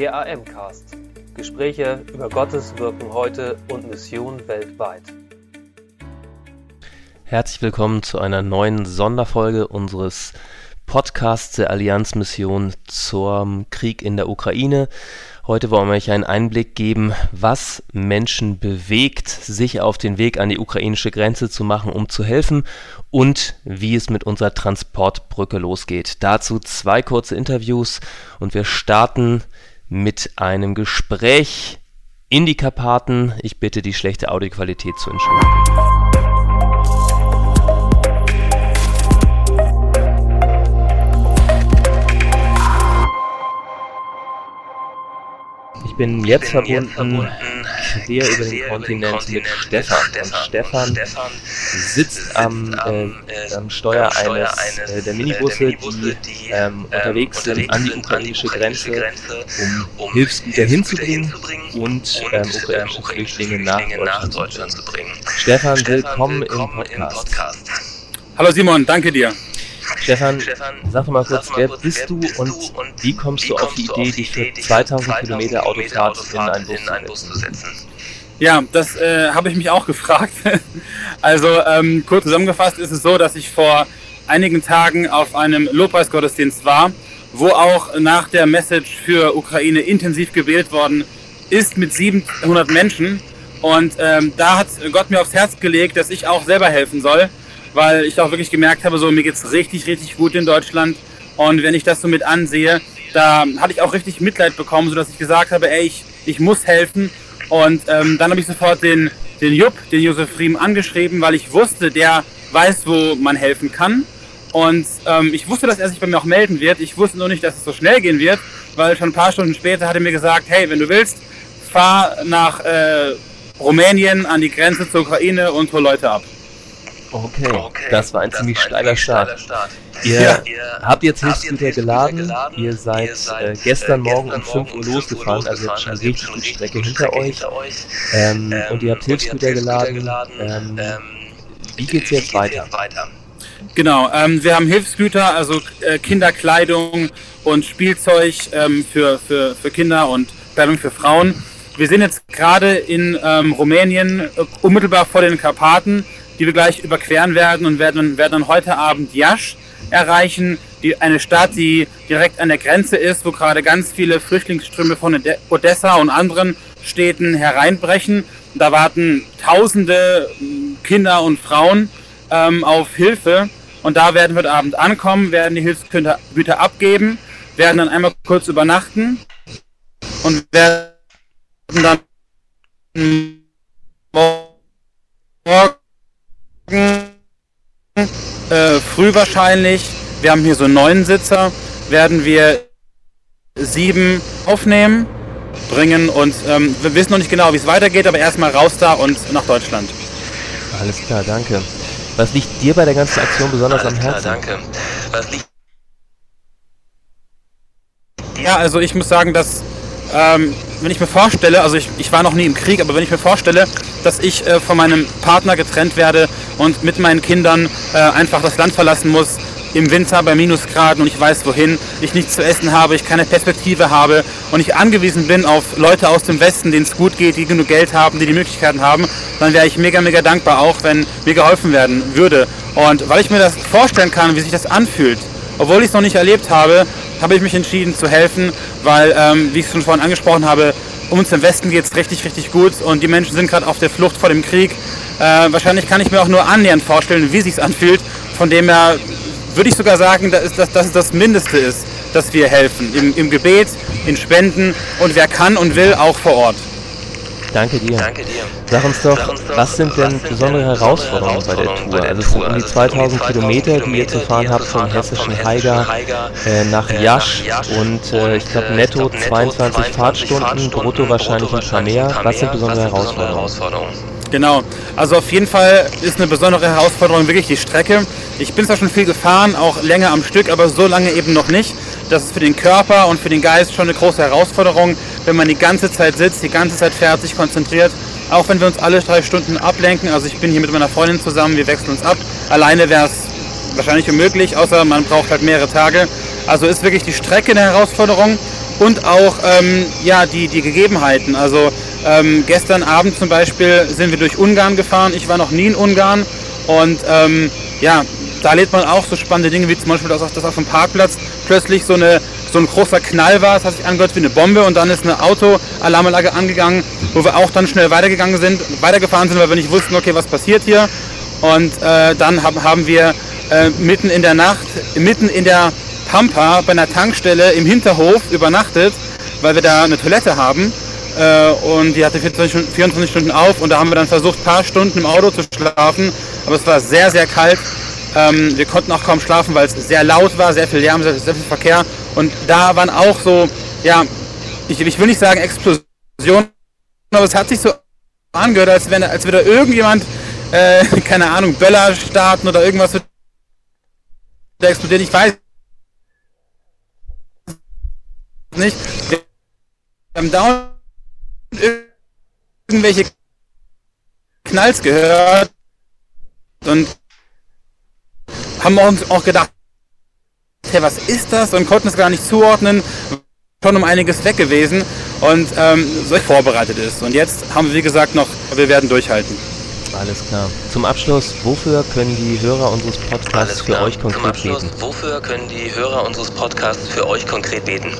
Der AM-Cast. Gespräche über Gottes Wirken heute und Mission weltweit. Herzlich willkommen zu einer neuen Sonderfolge unseres Podcasts der Allianzmission zum Krieg in der Ukraine. Heute wollen wir euch einen Einblick geben, was Menschen bewegt, sich auf den Weg an die ukrainische Grenze zu machen, um zu helfen und wie es mit unserer Transportbrücke losgeht. Dazu zwei kurze Interviews und wir starten mit einem Gespräch in die Karpaten. Ich bitte die schlechte Audioqualität zu entschuldigen. bin jetzt verbunden, verbunden quer über den Kontinent mit Stefan. Und Stefan sitzt am, äh, äh, am Steuer eines äh, der Minibusse, die ähm, unterwegs sind an die ukrainische Grenze, um Hilfsgüter hinzubringen und ähm, ukrainische Flüchtlinge nach Deutschland zu bringen. Stefan, willkommen im Podcast. Hallo Simon, danke dir. Stefan, sag doch mal kurz, wer bist du und wie kommst du auf die Idee, dich für 2000 Kilometer Autofahrt in einen Bus zu setzen? Ja, das äh, habe ich mich auch gefragt. also ähm, kurz zusammengefasst ist es so, dass ich vor einigen Tagen auf einem Lobpreisgottesdienst war, wo auch nach der Message für Ukraine intensiv gewählt worden ist mit 700 Menschen. Und ähm, da hat Gott mir aufs Herz gelegt, dass ich auch selber helfen soll weil ich auch wirklich gemerkt habe, so mir geht's richtig, richtig gut in Deutschland. Und wenn ich das so mit ansehe, da hatte ich auch richtig Mitleid bekommen, sodass ich gesagt habe, ey, ich, ich muss helfen. Und ähm, dann habe ich sofort den, den Jupp, den Josef Riem, angeschrieben, weil ich wusste, der weiß, wo man helfen kann. Und ähm, ich wusste, dass er sich bei mir auch melden wird. Ich wusste nur nicht, dass es so schnell gehen wird, weil schon ein paar Stunden später hat er mir gesagt, hey, wenn du willst, fahr nach äh, Rumänien an die Grenze zur Ukraine und hol Leute ab. Okay, okay. das war ein das ziemlich war ein steiler Start. Start. Ihr, ja. habt jetzt Hilfsgüter geladen. geladen, ihr seid, ihr seid äh, gestern äh, Morgen um 5 Uhr losgefahren, also ihr habt schon richtig die Strecke hinter euch. Ähm, ähm, und ihr habt Hilfsgüter geladen. geladen. Ähm, ähm, wie geht's jetzt weiter? Genau, ähm, wir haben Hilfsgüter, also äh, Kinderkleidung und Spielzeug ähm, für, für, für Kinder und Kleidung für Frauen. Wir sind jetzt gerade in ähm, Rumänien, äh, unmittelbar vor den Karpaten die wir gleich überqueren werden und werden, werden dann heute Abend Jasch erreichen, die, eine Stadt, die direkt an der Grenze ist, wo gerade ganz viele Flüchtlingsströme von Odessa und anderen Städten hereinbrechen. Da warten tausende hm, Kinder und Frauen ähm, auf Hilfe. Und da werden wir heute Abend ankommen, werden die Hilfsgüter abgeben, werden dann einmal kurz übernachten und werden dann morgen äh, früh wahrscheinlich, wir haben hier so neun Sitzer, werden wir sieben aufnehmen, bringen und ähm, wir wissen noch nicht genau, wie es weitergeht, aber erstmal raus da und nach Deutschland. Alles klar, danke. Was liegt dir bei der ganzen Aktion besonders Alles am Herzen? Klar, danke. Was liegt ja, also ich muss sagen, dass ähm, wenn ich mir vorstelle, also ich, ich war noch nie im Krieg, aber wenn ich mir vorstelle, dass ich äh, von meinem Partner getrennt werde und mit meinen Kindern äh, einfach das Land verlassen muss, im Winter bei Minusgraden und ich weiß wohin, ich nichts zu essen habe, ich keine Perspektive habe und ich angewiesen bin auf Leute aus dem Westen, denen es gut geht, die genug Geld haben, die die Möglichkeiten haben, dann wäre ich mega, mega dankbar auch, wenn mir geholfen werden würde. Und weil ich mir das vorstellen kann, wie sich das anfühlt, obwohl ich es noch nicht erlebt habe, habe ich mich entschieden zu helfen, weil, ähm, wie ich es schon vorhin angesprochen habe, uns im Westen geht es richtig, richtig gut und die Menschen sind gerade auf der Flucht vor dem Krieg. Äh, wahrscheinlich kann ich mir auch nur annähernd vorstellen, wie sich anfühlt. Von dem her würde ich sogar sagen, dass, dass, dass es das Mindeste ist, dass wir helfen. Im, Im Gebet, in Spenden und wer kann und will, auch vor Ort. Danke dir. Danke dir. Sag uns doch, uns doch was sind denn besondere Herausforderungen bei der Tour? Also es sind um die 2000 Kilometer, die ihr zu fahren habt vom hessischen Haiger äh, nach äh, Jasch und äh, ich glaube netto 22 Fahrtstunden, brutto wahrscheinlich ein paar mehr. Was sind besondere Herausforderungen? Genau, also auf jeden Fall ist eine besondere Herausforderung wirklich die Strecke. Ich bin zwar schon viel gefahren, auch länger am Stück, aber so lange eben noch nicht. Das ist für den Körper und für den Geist schon eine große Herausforderung, wenn man die ganze Zeit sitzt, die ganze Zeit fährt, sich konzentriert. Auch wenn wir uns alle drei Stunden ablenken. Also ich bin hier mit meiner Freundin zusammen, wir wechseln uns ab. Alleine wäre es wahrscheinlich unmöglich, außer man braucht halt mehrere Tage. Also ist wirklich die Strecke eine Herausforderung und auch ähm, ja, die, die Gegebenheiten. Also ähm, gestern Abend zum Beispiel sind wir durch Ungarn gefahren. Ich war noch nie in Ungarn und ähm, ja, da erlebt man auch so spannende Dinge, wie zum Beispiel, dass auf dem Parkplatz plötzlich so, eine, so ein großer Knall war. Es hat sich angehört wie eine Bombe und dann ist eine Autoalarmanlage angegangen, wo wir auch dann schnell weitergegangen sind, weitergefahren sind, weil wir nicht wussten, okay, was passiert hier. Und äh, dann haben, haben wir äh, mitten in der Nacht, mitten in der Pampa bei einer Tankstelle im Hinterhof übernachtet, weil wir da eine Toilette haben. Äh, und die hatte 24, 24 Stunden auf und da haben wir dann versucht, ein paar Stunden im Auto zu schlafen. Aber es war sehr, sehr kalt. Ähm, wir konnten auch kaum schlafen, weil es sehr laut war, sehr viel Lärm, sehr, sehr, viel Verkehr. Und da waren auch so, ja, ich, ich will nicht sagen Explosionen, aber es hat sich so angehört, als wenn als würde irgendjemand, äh, keine Ahnung, Böller starten oder irgendwas wird explodieren. Ich weiß nicht. Wir haben dauernd irgendwelche Knalls gehört und haben uns auch gedacht, hey, was ist das? Und konnten es gar nicht zuordnen. Schon um einiges weg gewesen und ähm, so vorbereitet ist. Und jetzt haben wir, wie gesagt, noch, wir werden durchhalten. Alles klar. Zum Abschluss, wofür können die Hörer unseres Podcasts für euch konkret Zum Abschluss, beten? Wofür können die Hörer unseres Podcasts für euch konkret beten?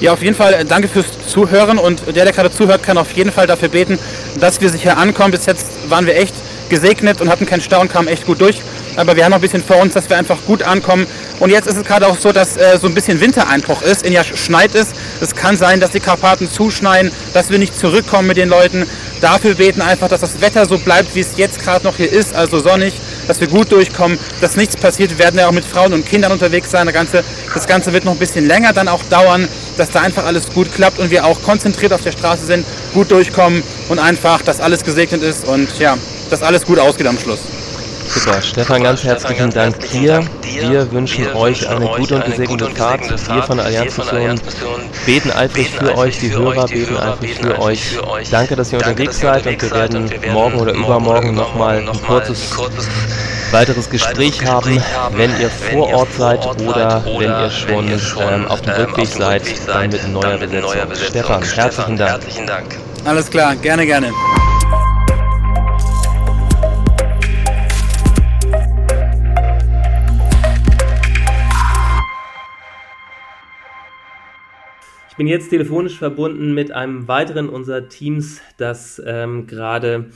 Ja, auf jeden Fall äh, danke fürs Zuhören und der, der gerade zuhört, kann auf jeden Fall dafür beten, dass wir sich hier ankommen. Bis jetzt waren wir echt gesegnet und hatten keinen Stau und kamen echt gut durch. Aber wir haben noch ein bisschen vor uns, dass wir einfach gut ankommen. Und jetzt ist es gerade auch so, dass äh, so ein bisschen Wintereinbruch ist. In ja schneit es. Es kann sein, dass die Karpaten zuschneien, dass wir nicht zurückkommen mit den Leuten. Dafür beten einfach, dass das Wetter so bleibt, wie es jetzt gerade noch hier ist, also sonnig, dass wir gut durchkommen, dass nichts passiert. Wir werden ja auch mit Frauen und Kindern unterwegs sein. Das Ganze, das Ganze wird noch ein bisschen länger dann auch dauern, dass da einfach alles gut klappt und wir auch konzentriert auf der Straße sind, gut durchkommen und einfach, dass alles gesegnet ist und ja, dass alles gut ausgeht am Schluss. Super, Stefan, ganz herzlichen Dank dir. Wir wünschen euch eine gute und gesegnete Fahrt. Wir von der Allianz Mission beten eifrig für euch, die Hörer beten eifrig für euch. Danke, dass ihr unterwegs seid und wir werden morgen oder übermorgen nochmal ein kurzes weiteres Gespräch haben, wenn ihr vor Ort seid oder wenn ihr schon ähm, auf dem Rückweg seid, dann mit neuer Besetzung. Stefan, herzlichen Dank. Alles klar, gerne, gerne. Ich bin jetzt telefonisch verbunden mit einem weiteren unserer Teams, das ähm, gerade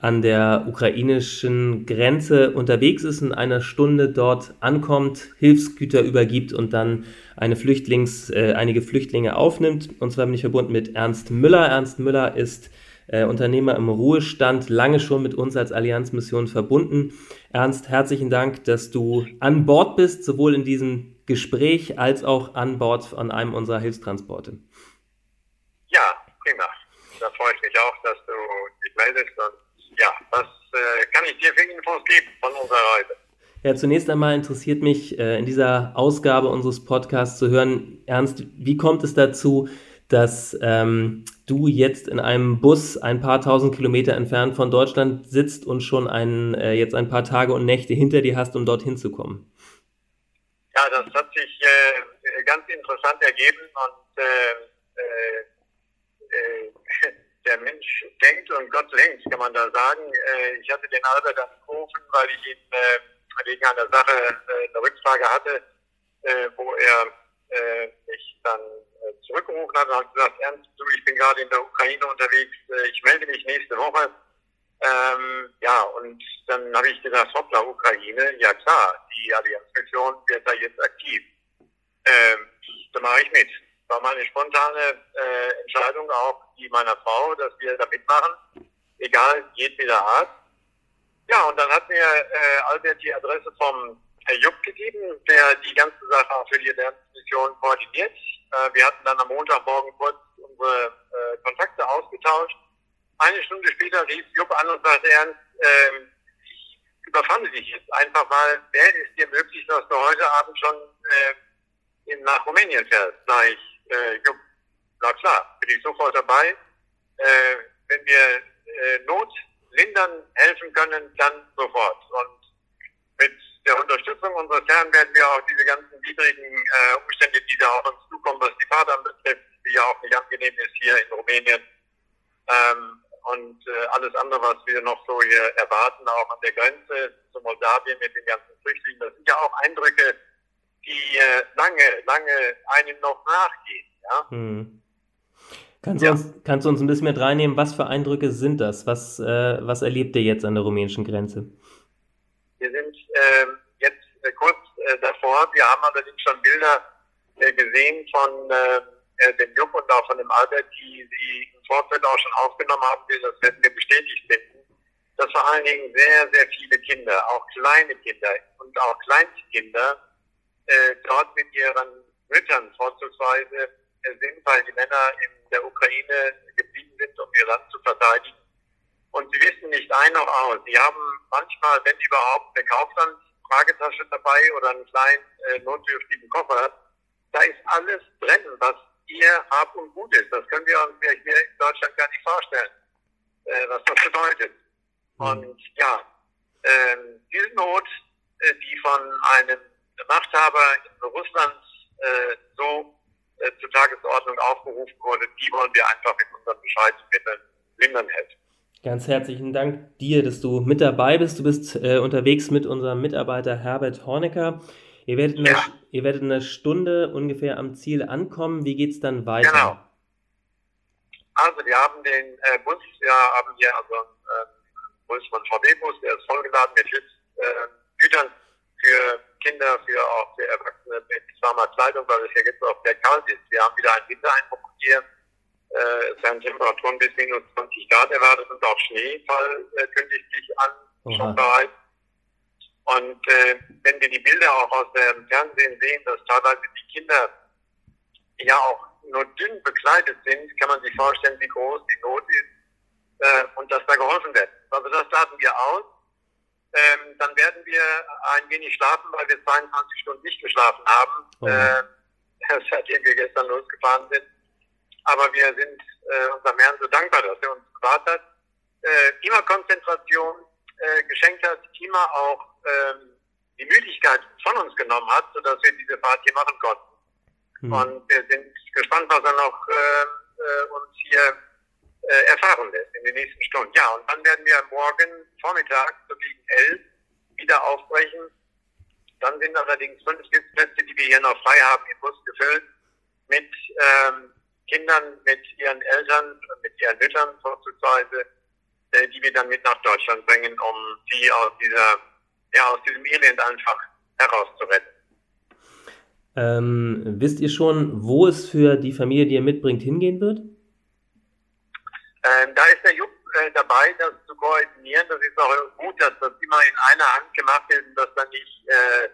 an der ukrainischen Grenze unterwegs ist, in einer Stunde dort ankommt, Hilfsgüter übergibt und dann eine Flüchtlings, äh, einige Flüchtlinge aufnimmt. Und zwar bin ich verbunden mit Ernst Müller. Ernst Müller ist äh, Unternehmer im Ruhestand, lange schon mit uns als Allianzmission verbunden. Ernst, herzlichen Dank, dass du an Bord bist, sowohl in diesem Gespräch als auch an Bord an einem unserer Hilfstransporte. Ja, prima. Da freue ich mich auch, dass du dich meldest. Und ja, was äh, kann ich dir für Infos geben von unserer Reise? Ja, zunächst einmal interessiert mich äh, in dieser Ausgabe unseres Podcasts zu hören, Ernst, wie kommt es dazu, dass ähm, du jetzt in einem Bus ein paar tausend Kilometer entfernt von Deutschland sitzt und schon ein, äh, jetzt ein paar Tage und Nächte hinter dir hast, um dorthin zu kommen? Das hat sich äh, ganz interessant ergeben und äh, äh, äh der Mensch denkt und Gott lenkt, kann man da sagen. Äh, ich hatte den Albert angerufen, weil ich ihn äh, wegen einer Sache eine Rückfrage hatte, wo er mich dann zurückgerufen hat und hat gesagt, Ernst, du, ich bin gerade in der Ukraine unterwegs, ich melde mich nächste Woche. Ähm, ja, und dann habe ich gesagt, hoppla, Ukraine, ja klar, die Allianzmission wird da jetzt aktiv. Ähm, da mache ich mit. War meine spontane äh, Entscheidung auch die meiner Frau, dass wir da mitmachen, egal jedweder Art. Ja, und dann hat mir äh, Albert die Adresse vom Herr Jupp gegeben, der die ganze Sache auch für die Allianzmission koordiniert. Äh, wir hatten dann am Montagmorgen kurz unsere äh, Kontakte ausgetauscht eine Stunde später rief Jupp an und sagte, Ernst, ähm, überfalle dich jetzt einfach mal, wäre es dir möglich, dass du heute Abend schon äh, nach Rumänien fährst? Sag ich, äh, Jupp, na klar, bin ich sofort dabei. Äh, wenn wir äh, Not lindern, helfen können, dann sofort. Und mit der Unterstützung unseres Herrn werden wir auch diese ganzen widrigen äh, Umstände, die da auf uns zukommen, was die Fahrt betrifft, hier in Rumänien. Ähm, und äh, alles andere, was wir noch so hier erwarten, auch an der Grenze zu Moldawien mit den ganzen Flüchtlingen, das sind ja auch Eindrücke, die äh, lange, lange einem noch nachgehen. Ja? Hm. Kannst, du uns, kannst du uns ein bisschen mit reinnehmen, was für Eindrücke sind das? Was, äh, was erlebt ihr jetzt an der rumänischen Grenze? Wir sind äh, jetzt äh, kurz äh, davor. Wir haben allerdings schon Bilder äh, gesehen von äh, dem Jupp und auch von dem Albert, die sie im Vorfeld auch schon aufgenommen haben. Das werden wir bestätigt finden. Dass vor allen Dingen sehr, sehr viele Kinder, auch kleine Kinder und auch Kleinstkinder, äh, dort mit ihren Müttern vorzugsweise äh, sind, weil die Männer in der Ukraine geblieben sind, um ihr Land zu verteidigen. Und sie wissen nicht ein noch aus. Sie haben manchmal, wenn überhaupt, eine Kaufland-Fragetasche dabei oder einen kleinen äh, notdürftigen Koffer. Da ist alles drin, was ihr Hab und Gut ist. Das können wir uns hier in Deutschland gar nicht vorstellen, äh, was das bedeutet. Mhm. Und ja, äh, diese Not, äh, die von einem Machthaber in Russland äh, so äh, zur Tagesordnung aufgerufen wurde, die wollen wir einfach in unseren Bescheidsmitteln lindern helfen. Ganz herzlichen Dank dir, dass du mit dabei bist. Du bist äh, unterwegs mit unserem Mitarbeiter Herbert Hornecker. Ihr werdet, in einer, ihr werdet in einer Stunde ungefähr am Ziel ankommen. Wie geht es dann weiter? Genau. Also wir haben den äh, Bus, wir haben hier also einen äh, Bus von VW-Bus, der ist vollgeladen mit äh, Gütern für Kinder, für auch für Erwachsene mit warmer Kleidung, weil es ja jetzt auch sehr kalt ist. Wir haben wieder einen Wintereinbruch hier. Äh, es werden Temperaturen bis minus 20 Grad erwartet und auch Schneefall äh, kündigt sich an, Oha. schon bereits. Und äh, wenn wir die Bilder auch aus dem Fernsehen sehen, dass teilweise die Kinder ja auch nur dünn bekleidet sind, kann man sich vorstellen, wie groß die Not ist äh, und dass da geholfen wird. Also das laden wir aus. Ähm, dann werden wir ein wenig schlafen, weil wir 22 Stunden nicht geschlafen haben, oh. äh, seitdem wir gestern losgefahren sind. Aber wir sind äh, unserem Herrn so dankbar, dass er uns bewahrt hat. Äh, immer Konzentration äh, geschenkt hat, immer auch ähm, die Müdigkeit von uns genommen hat, sodass wir diese Fahrt hier machen konnten. Mhm. Und wir sind gespannt, was er noch äh, äh, uns hier äh, erfahren lässt in den nächsten Stunden. Ja, und dann werden wir morgen Vormittag so gegen elf wieder aufbrechen. Dann sind allerdings fünf Sitzplätze, die wir hier noch frei haben, im Bus gefüllt mit ähm, Kindern, mit ihren Eltern, mit ihren Müttern vorzugsweise, äh, die wir dann mit nach Deutschland bringen, um sie aus dieser ja, aus diesem Elend einfach herauszuretten. Ähm, wisst ihr schon, wo es für die Familie, die ihr mitbringt, hingehen wird? Ähm, da ist der Jupp äh, dabei, das zu koordinieren. Das ist auch gut, dass das immer in einer Hand gemacht wird und dass dann nicht äh,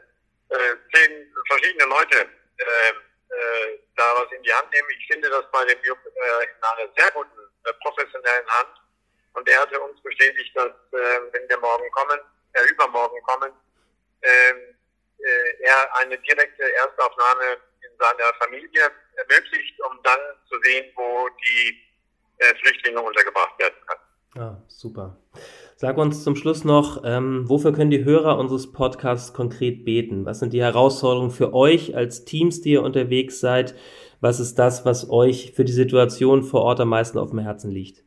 äh, zehn verschiedene Leute äh, äh, da was in die Hand nehmen. Ich finde das bei dem Jupp äh, in einer sehr guten, professionellen Hand. Und er hatte uns bestätigt, dass wenn wir morgen kommen, äh, übermorgen kommen, ähm, äh, er eine direkte Erstaufnahme in seiner Familie ermöglicht, um dann zu sehen, wo die äh, Flüchtlinge untergebracht werden können. Ah, super. Sag uns zum Schluss noch, ähm, wofür können die Hörer unseres Podcasts konkret beten? Was sind die Herausforderungen für euch als Teams, die ihr unterwegs seid? Was ist das, was euch für die Situation vor Ort am meisten auf dem Herzen liegt?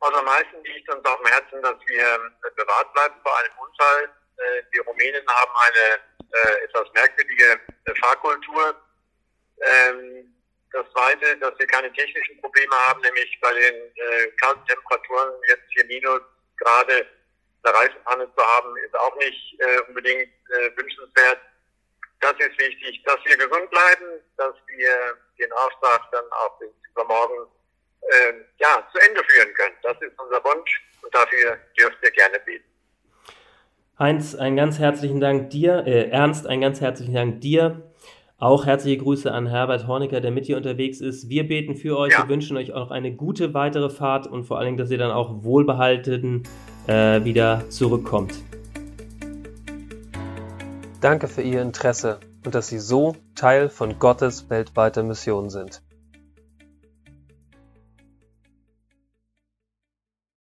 Also am meisten liegt uns auf dem Herzen, dass wir äh, bewahrt bleiben vor einem Unfall. Äh, die Rumänen haben eine äh, etwas merkwürdige Fahrkultur. Ähm, das Zweite, dass wir keine technischen Probleme haben, nämlich bei den kalten Temperaturen jetzt hier minus gerade eine Reifenpanne zu haben, ist auch nicht unbedingt wünschenswert. Das ist wichtig, dass wir gesund bleiben, dass wir den Auftrag dann auch bis übermorgen äh, ja, zu Ende führen können. Das ist unser Wunsch und dafür dürft ihr gerne beten. Heinz, einen ganz herzlichen Dank dir. Äh, Ernst, einen ganz herzlichen Dank dir. Auch herzliche Grüße an Herbert Hornicker, der mit hier unterwegs ist. Wir beten für euch, ja. wir wünschen euch auch eine gute weitere Fahrt und vor allen Dingen, dass ihr dann auch wohlbehalten äh, wieder zurückkommt. Danke für Ihr Interesse und dass Sie so Teil von Gottes weltweiter Mission sind.